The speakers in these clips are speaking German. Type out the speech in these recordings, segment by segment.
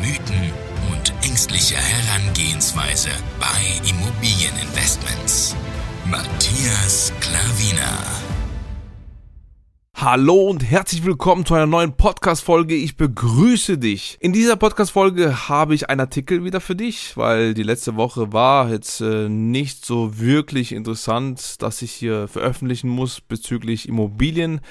Mythen und ängstliche Herangehensweise bei Immobilieninvestments. Matthias Klavina. Hallo und herzlich willkommen zu einer neuen Podcast-Folge. Ich begrüße dich. In dieser Podcast-Folge habe ich einen Artikel wieder für dich, weil die letzte Woche war jetzt äh, nicht so wirklich interessant, dass ich hier veröffentlichen muss bezüglich Immobilien.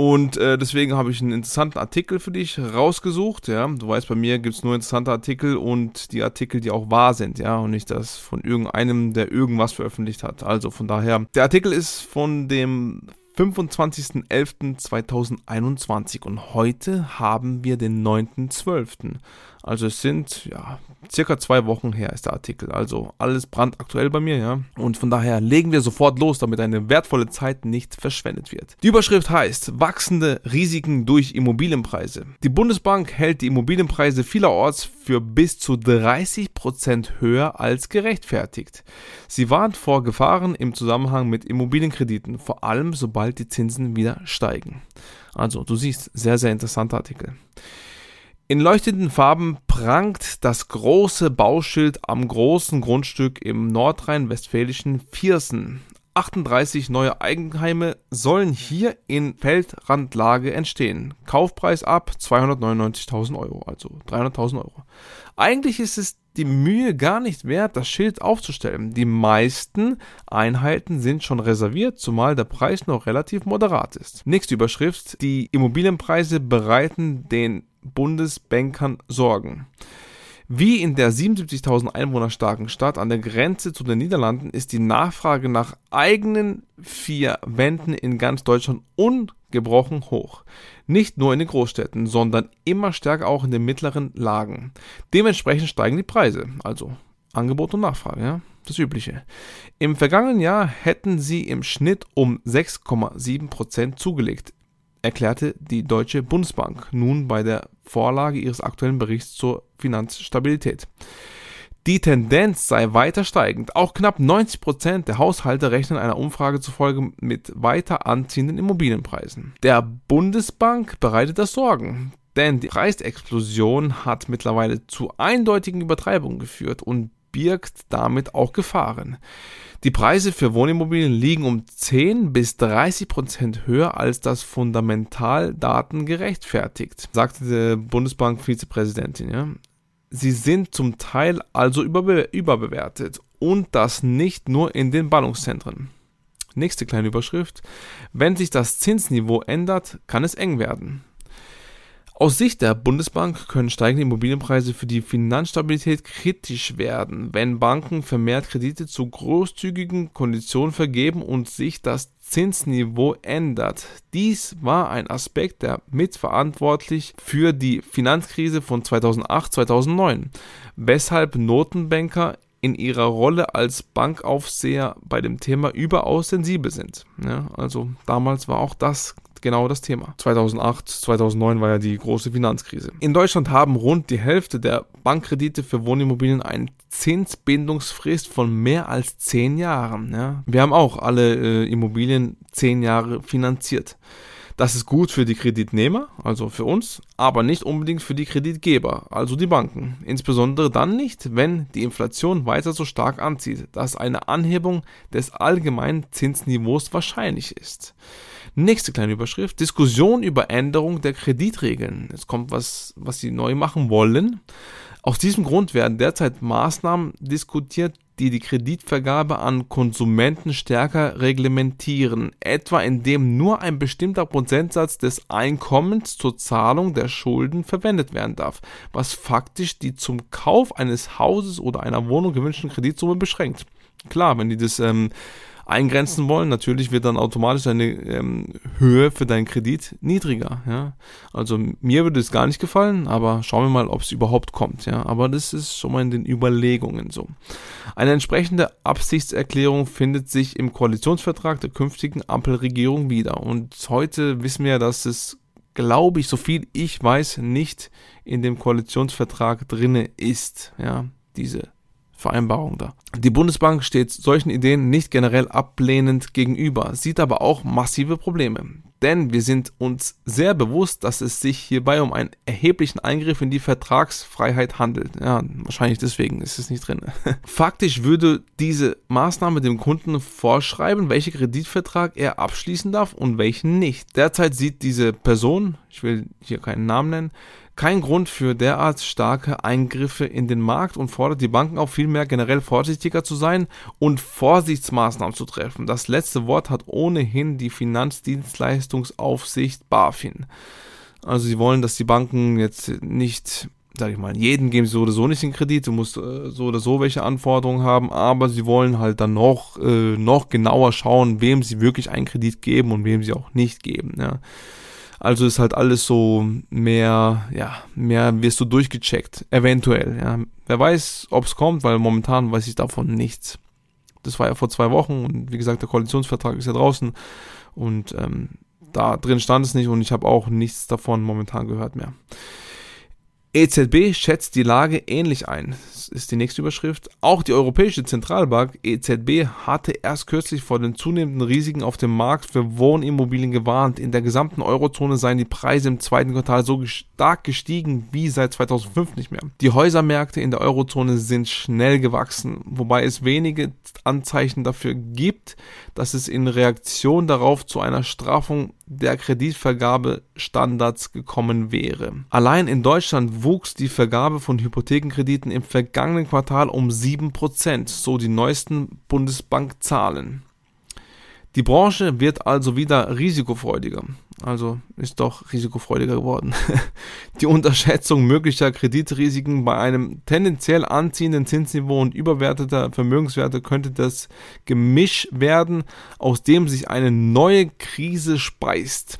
Und äh, deswegen habe ich einen interessanten Artikel für dich rausgesucht. Ja, du weißt, bei mir gibt es nur interessante Artikel und die Artikel, die auch wahr sind, ja, und nicht das von irgendeinem, der irgendwas veröffentlicht hat. Also von daher, der Artikel ist von dem 25.11.2021 und heute haben wir den 9.12. Also es sind ja circa zwei Wochen her ist der Artikel. Also alles brandaktuell bei mir, ja. Und von daher legen wir sofort los, damit eine wertvolle Zeit nicht verschwendet wird. Die Überschrift heißt Wachsende Risiken durch Immobilienpreise. Die Bundesbank hält die Immobilienpreise vielerorts für bis zu 30 Prozent höher als gerechtfertigt. Sie warnt vor Gefahren im Zusammenhang mit Immobilienkrediten, vor allem sobald die Zinsen wieder steigen. Also, du siehst, sehr, sehr interessanter Artikel. In leuchtenden Farben prangt das große Bauschild am großen Grundstück im nordrhein-westfälischen Viersen. 38 neue Eigenheime sollen hier in Feldrandlage entstehen. Kaufpreis ab 299.000 Euro, also 300.000 Euro. Eigentlich ist es die Mühe gar nicht wert, das Schild aufzustellen. Die meisten Einheiten sind schon reserviert, zumal der Preis noch relativ moderat ist. Nächste Überschrift. Die Immobilienpreise bereiten den Bundesbankern sorgen. Wie in der 77.000 Einwohner starken Stadt an der Grenze zu den Niederlanden ist die Nachfrage nach eigenen vier Wänden in ganz Deutschland ungebrochen hoch. Nicht nur in den Großstädten, sondern immer stärker auch in den mittleren Lagen. Dementsprechend steigen die Preise, also Angebot und Nachfrage, ja, das Übliche. Im vergangenen Jahr hätten sie im Schnitt um 6,7% zugelegt erklärte die Deutsche Bundesbank nun bei der Vorlage ihres aktuellen Berichts zur Finanzstabilität. Die Tendenz sei weiter steigend. Auch knapp 90 Prozent der Haushalte rechnen einer Umfrage zufolge mit weiter anziehenden Immobilienpreisen. Der Bundesbank bereitet das Sorgen, denn die Preisexplosion hat mittlerweile zu eindeutigen Übertreibungen geführt und birgt damit auch Gefahren. Die Preise für Wohnimmobilien liegen um 10 bis 30 Prozent höher als das Fundamentaldaten gerechtfertigt, sagte die Bundesbank-Vizepräsidentin. Ja. Sie sind zum Teil also überbe überbewertet und das nicht nur in den Ballungszentren. Nächste kleine Überschrift. Wenn sich das Zinsniveau ändert, kann es eng werden. Aus Sicht der Bundesbank können steigende Immobilienpreise für die Finanzstabilität kritisch werden, wenn Banken vermehrt Kredite zu großzügigen Konditionen vergeben und sich das Zinsniveau ändert. Dies war ein Aspekt, der mitverantwortlich für die Finanzkrise von 2008-2009, weshalb Notenbanker in ihrer Rolle als Bankaufseher bei dem Thema überaus sensibel sind. Ja, also damals war auch das genau das Thema. 2008, 2009 war ja die große Finanzkrise. In Deutschland haben rund die Hälfte der Bankkredite für Wohnimmobilien eine Zinsbindungsfrist von mehr als 10 Jahren. Ja. Wir haben auch alle äh, Immobilien 10 Jahre finanziert. Das ist gut für die Kreditnehmer, also für uns, aber nicht unbedingt für die Kreditgeber, also die Banken. Insbesondere dann nicht, wenn die Inflation weiter so stark anzieht, dass eine Anhebung des allgemeinen Zinsniveaus wahrscheinlich ist. Nächste kleine Überschrift. Diskussion über Änderung der Kreditregeln. Es kommt was, was sie neu machen wollen. Aus diesem Grund werden derzeit Maßnahmen diskutiert, die die Kreditvergabe an Konsumenten stärker reglementieren, etwa indem nur ein bestimmter Prozentsatz des Einkommens zur Zahlung der Schulden verwendet werden darf, was faktisch die zum Kauf eines Hauses oder einer Wohnung gewünschten Kreditsumme beschränkt. Klar, wenn die das ähm, eingrenzen wollen, natürlich wird dann automatisch deine ähm, Höhe für deinen Kredit niedriger. Ja? Also mir würde es gar nicht gefallen, aber schauen wir mal, ob es überhaupt kommt. Ja? Aber das ist schon mal in den Überlegungen so. Eine entsprechende Absichtserklärung findet sich im Koalitionsvertrag der künftigen Ampelregierung wieder. Und heute wissen wir, dass es glaube ich, so viel ich weiß, nicht in dem Koalitionsvertrag drinne ist. Ja, diese Vereinbarung da. Die Bundesbank steht solchen Ideen nicht generell ablehnend gegenüber, sieht aber auch massive Probleme. Denn wir sind uns sehr bewusst, dass es sich hierbei um einen erheblichen Eingriff in die Vertragsfreiheit handelt. Ja, wahrscheinlich deswegen ist es nicht drin. Faktisch würde diese Maßnahme dem Kunden vorschreiben, welchen Kreditvertrag er abschließen darf und welchen nicht. Derzeit sieht diese Person, ich will hier keinen Namen nennen, kein Grund für derart starke Eingriffe in den Markt und fordert die Banken auch vielmehr generell vorsichtiger zu sein und Vorsichtsmaßnahmen zu treffen. Das letzte Wort hat ohnehin die Finanzdienstleistungsaufsicht BaFin. Also sie wollen, dass die Banken jetzt nicht, sag ich mal, jeden geben sie so oder so nicht den Kredit, du musst äh, so oder so welche Anforderungen haben, aber sie wollen halt dann noch, äh, noch genauer schauen, wem sie wirklich einen Kredit geben und wem sie auch nicht geben. Ja. Also ist halt alles so mehr, ja, mehr wirst du durchgecheckt, eventuell. Ja. Wer weiß, ob es kommt, weil momentan weiß ich davon nichts. Das war ja vor zwei Wochen und wie gesagt, der Koalitionsvertrag ist ja draußen und ähm, da drin stand es nicht und ich habe auch nichts davon momentan gehört mehr. EZB schätzt die Lage ähnlich ein. Das ist die nächste Überschrift. Auch die Europäische Zentralbank EZB hatte erst kürzlich vor den zunehmenden Risiken auf dem Markt für Wohnimmobilien gewarnt. In der gesamten Eurozone seien die Preise im zweiten Quartal so stark gestiegen wie seit 2005 nicht mehr. Die Häusermärkte in der Eurozone sind schnell gewachsen, wobei es wenige Anzeichen dafür gibt, dass es in Reaktion darauf zu einer Straffung der Kreditvergabestandards gekommen wäre. Allein in Deutschland wuchs die Vergabe von Hypothekenkrediten im vergangenen Quartal um 7%, so die neuesten Bundesbankzahlen. Die Branche wird also wieder risikofreudiger. Also ist doch risikofreudiger geworden. Die Unterschätzung möglicher Kreditrisiken bei einem tendenziell anziehenden Zinsniveau und überwerteter Vermögenswerte könnte das Gemisch werden, aus dem sich eine neue Krise speist.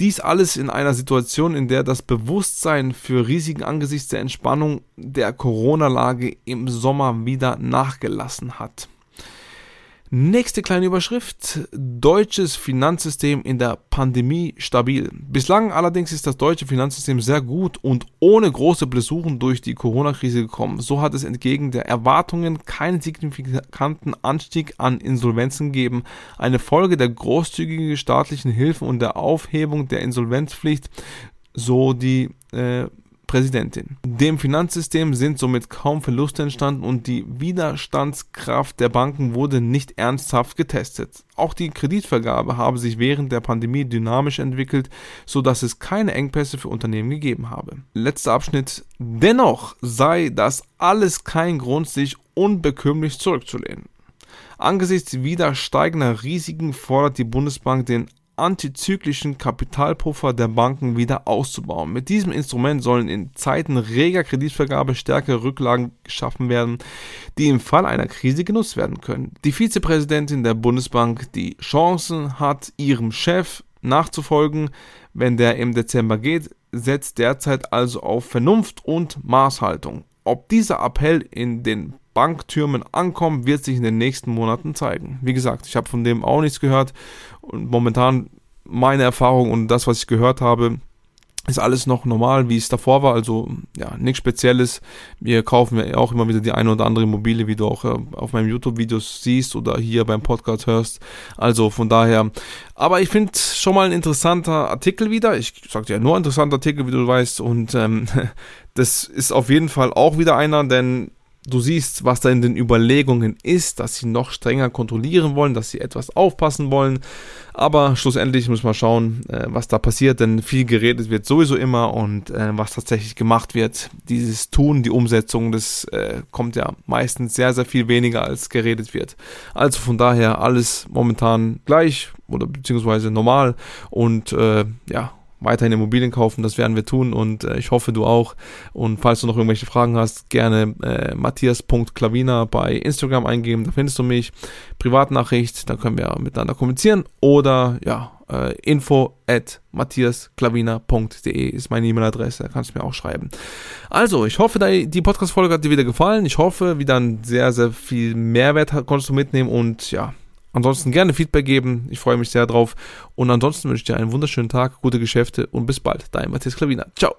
Dies alles in einer Situation, in der das Bewusstsein für Risiken angesichts der Entspannung der Corona-Lage im Sommer wieder nachgelassen hat. Nächste kleine Überschrift. Deutsches Finanzsystem in der Pandemie stabil. Bislang allerdings ist das deutsche Finanzsystem sehr gut und ohne große Blessuren durch die Corona-Krise gekommen. So hat es entgegen der Erwartungen keinen signifikanten Anstieg an Insolvenzen gegeben. Eine Folge der großzügigen staatlichen Hilfen und der Aufhebung der Insolvenzpflicht, so die äh, Präsidentin. Dem Finanzsystem sind somit kaum Verluste entstanden und die Widerstandskraft der Banken wurde nicht ernsthaft getestet. Auch die Kreditvergabe habe sich während der Pandemie dynamisch entwickelt, sodass es keine Engpässe für Unternehmen gegeben habe. Letzter Abschnitt. Dennoch sei das alles kein Grund, sich unbekümmlich zurückzulehnen. Angesichts wieder steigender Risiken fordert die Bundesbank den antizyklischen Kapitalpuffer der Banken wieder auszubauen. Mit diesem Instrument sollen in Zeiten reger Kreditvergabe stärkere Rücklagen geschaffen werden, die im Fall einer Krise genutzt werden können. Die Vizepräsidentin der Bundesbank die Chancen hat, ihrem Chef nachzufolgen, wenn der im Dezember geht, setzt derzeit also auf Vernunft und Maßhaltung. Ob dieser Appell in den Banktürmen ankommen, wird sich in den nächsten Monaten zeigen. Wie gesagt, ich habe von dem auch nichts gehört und momentan meine Erfahrung und das, was ich gehört habe, ist alles noch normal, wie es davor war. Also ja, nichts Spezielles. Wir kaufen ja auch immer wieder die eine oder andere Immobilie, wie du auch äh, auf meinem YouTube-Videos siehst oder hier beim Podcast hörst. Also von daher. Aber ich finde schon mal ein interessanter Artikel wieder. Ich sagte ja nur interessanter Artikel, wie du weißt. Und ähm, das ist auf jeden Fall auch wieder einer, denn du siehst, was da in den Überlegungen ist, dass sie noch strenger kontrollieren wollen, dass sie etwas aufpassen wollen. Aber schlussendlich muss man schauen, äh, was da passiert, denn viel geredet wird sowieso immer und äh, was tatsächlich gemacht wird. Dieses Tun, die Umsetzung, das äh, kommt ja meistens sehr, sehr viel weniger als geredet wird. Also von daher alles momentan gleich oder beziehungsweise normal und ja, weiterhin Immobilien kaufen. Das werden wir tun und äh, ich hoffe, du auch. Und falls du noch irgendwelche Fragen hast, gerne äh, matthias.klavina bei Instagram eingeben. Da findest du mich. Privatnachricht, da können wir miteinander kommunizieren. Oder ja, äh, info at matthiasklavina.de ist meine E-Mail-Adresse, da kannst du mir auch schreiben. Also, ich hoffe, die Podcast-Folge hat dir wieder gefallen. Ich hoffe, wieder sehr, sehr viel Mehrwert konntest du mitnehmen und ja, Ansonsten gerne Feedback geben. Ich freue mich sehr drauf. Und ansonsten wünsche ich dir einen wunderschönen Tag, gute Geschäfte und bis bald. Dein Matthias Klavina. Ciao.